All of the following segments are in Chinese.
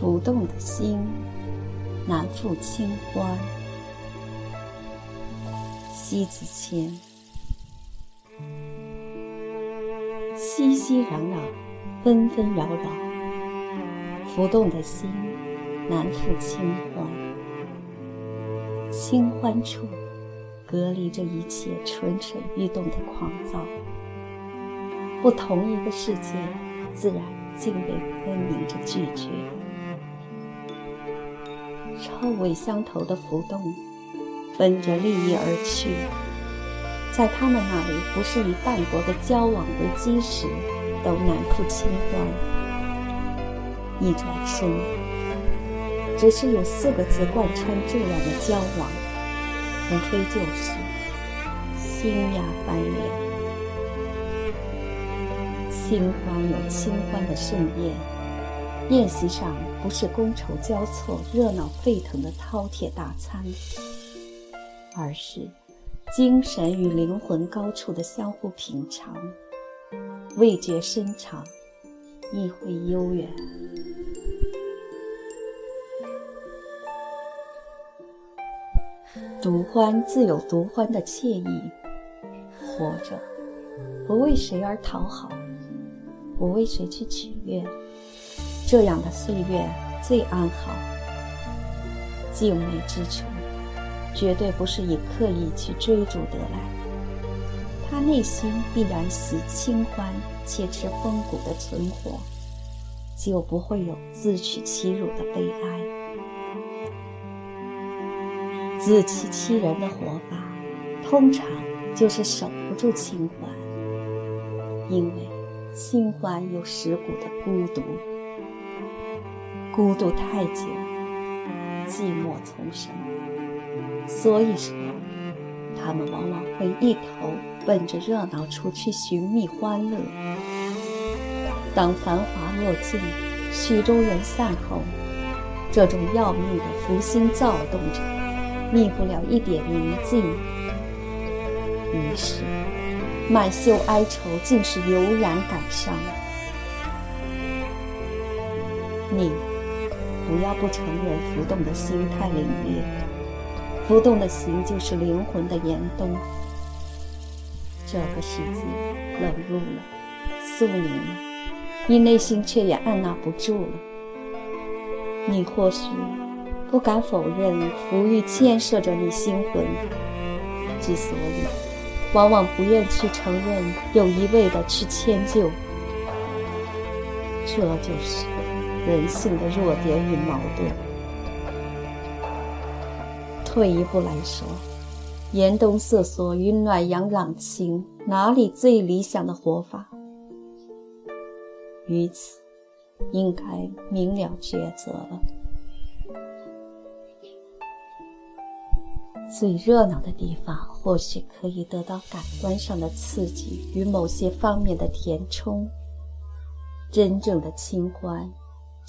浮动的心，难复清欢。西子谦，熙熙攘攘，纷纷扰扰，浮动的心，难复清欢。清欢处，隔离着一切蠢蠢欲动的狂躁。不同一个世界，自然竟被分明着拒绝。臭味相投的浮动，奔着利益而去，在他们那里，不是以淡薄的交往为基石，都难复清欢。一转身，只是有四个字贯穿这样的交往，无非就是心呀翻脸。清欢有清欢的盛宴，宴席上不是觥筹交错、热闹沸腾的饕餮大餐，而是精神与灵魂高处的相互品尝，味觉深长，意会悠远。独欢自有独欢的惬意，活着不为谁而讨好。不为谁去取悦，这样的岁月最安好。静美之处，绝对不是以刻意去追逐得来。他内心必然喜清欢且持风骨的存活，就不会有自取其辱的悲哀。自欺欺人的活法，通常就是守不住清欢，因为。清欢有蚀骨的孤独，孤独太久，寂寞丛生。所以说，他们往往会一头奔着热闹处去寻觅欢乐。当繁华落尽，曲终人散后，这种要命的福星躁动着，觅不了一点宁静。于是。满袖哀愁，竟是油然感伤。你不要不承认浮动的心太凛冽，浮动的心就是灵魂的严冬。这个世界冷露了，肃凝了，你内心却也按捺不住了。你或许不敢否认，浮欲牵涉着你心魂，之所以。往往不愿去承认，又一味的去迁就，这就是人性的弱点与矛盾。退一步来说，严冬瑟缩与暖阳朗晴，哪里最理想的活法？于此，应该明了抉择了。最热闹的地方，或许可以得到感官上的刺激与某些方面的填充。真正的清欢，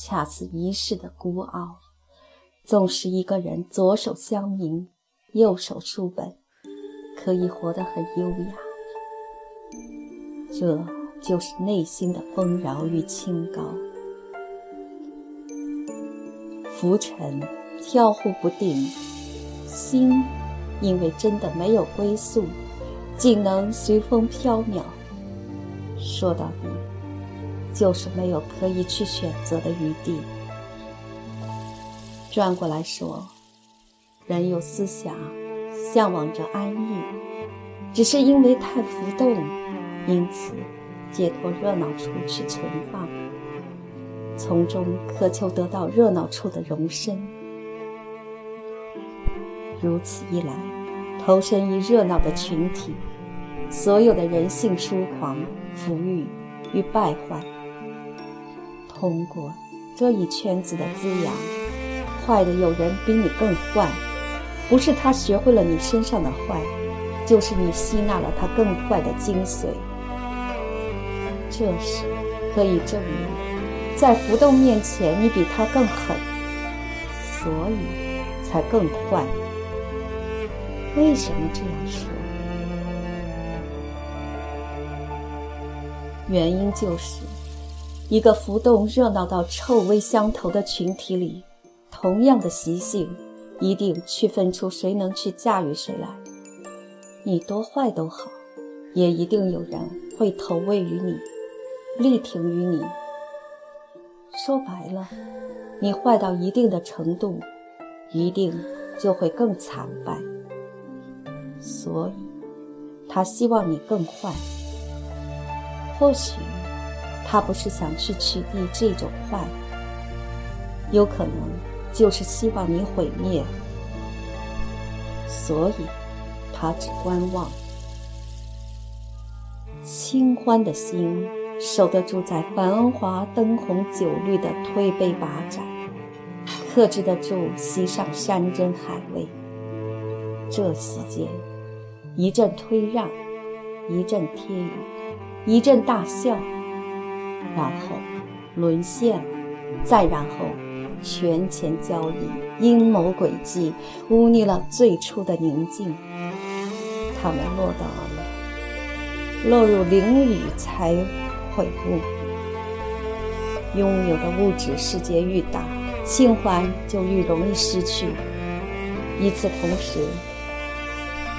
恰似一世的孤傲。纵使一个人左手香茗，右手书本，可以活得很优雅。这就是内心的丰饶与清高。浮沉，飘忽不定。心，因为真的没有归宿，仅能随风飘渺。说到底，就是没有可以去选择的余地。转过来说，人有思想，向往着安逸，只是因为太浮动，因此解脱热闹处去存放，从中渴求得到热闹处的容身。如此一来，投身于热闹的群体，所有的人性疏狂、浮欲与败坏，通过这一圈子的滋养，坏的有人比你更坏，不是他学会了你身上的坏，就是你吸纳了他更坏的精髓。这时可以证明，在浮动面前，你比他更狠，所以才更坏。为什么这样说？原因就是，一个浮动热闹到臭味相投的群体里，同样的习性，一定区分出谁能去驾驭谁来。你多坏都好，也一定有人会投喂于你，力挺于你。说白了，你坏到一定的程度，一定就会更惨败。所以，他希望你更坏。或许，他不是想去取缔这种坏，有可能就是希望你毁灭。所以，他只观望。清欢的心守得住在繁华灯红酒绿的推杯把盏，克制得住席上山珍海味。这席间，一阵推让，一阵贴语。一阵大笑，然后沦陷，再然后权钱交易、阴谋诡计，污泥了最初的宁静。他们落到了落入囹圄才悔悟。拥有的物质世界愈大，性欢就愈容易失去。与此同时，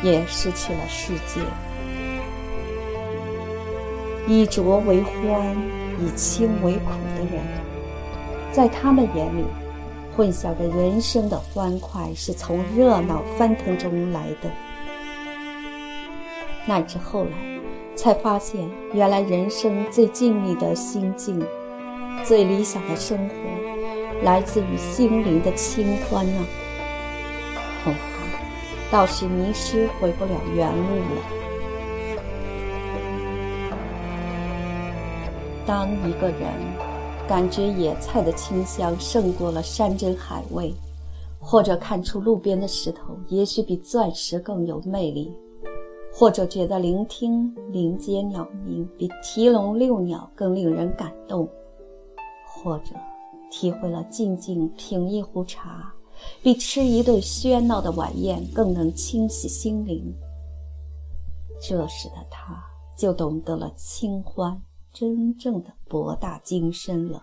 也失去了世界。以浊为欢，以清为苦的人，在他们眼里，混淆着人生的欢快是从热闹翻腾中来的。乃至后来，才发现原来人生最静谧的心境，最理想的生活，来自于心灵的清欢呢。恐怕，到时迷失回不了原路了。当一个人感觉野菜的清香胜过了山珍海味，或者看出路边的石头也许比钻石更有魅力，或者觉得聆听林间鸟鸣比提笼遛鸟更令人感动，或者体会了静静品一壶茶比吃一顿喧闹的晚宴更能清洗心灵，这时的他就懂得了清欢。真正的博大精深了。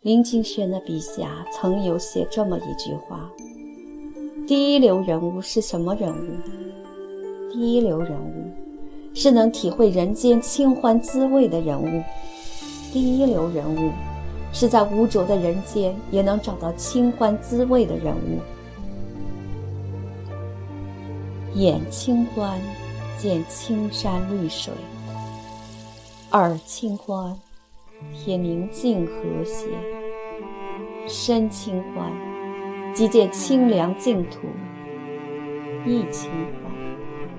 林清玄的笔下曾有写这么一句话：“第一流人物是什么人物？第一流人物是能体会人间清欢滋味的人物。第一流人物是在污浊的人间也能找到清欢滋味的人物。眼清欢，见青山绿水。”耳清欢，听宁静和谐；身清欢，即见清凉净土；意清欢，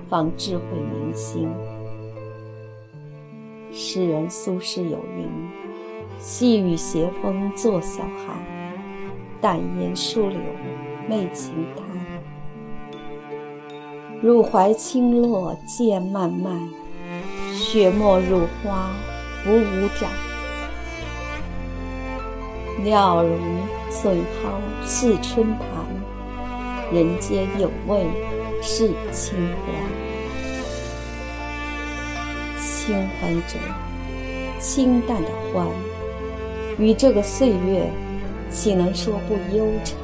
方智慧明心。诗人苏轼有云：“细雨斜风作晓寒，淡烟疏柳媚晴滩。入怀清落渐漫漫。”雪沫入花浮无展，料如翠蒿似春盘。人间有味是清欢，清欢者，清淡的欢。与这个岁月，岂能说不悠长？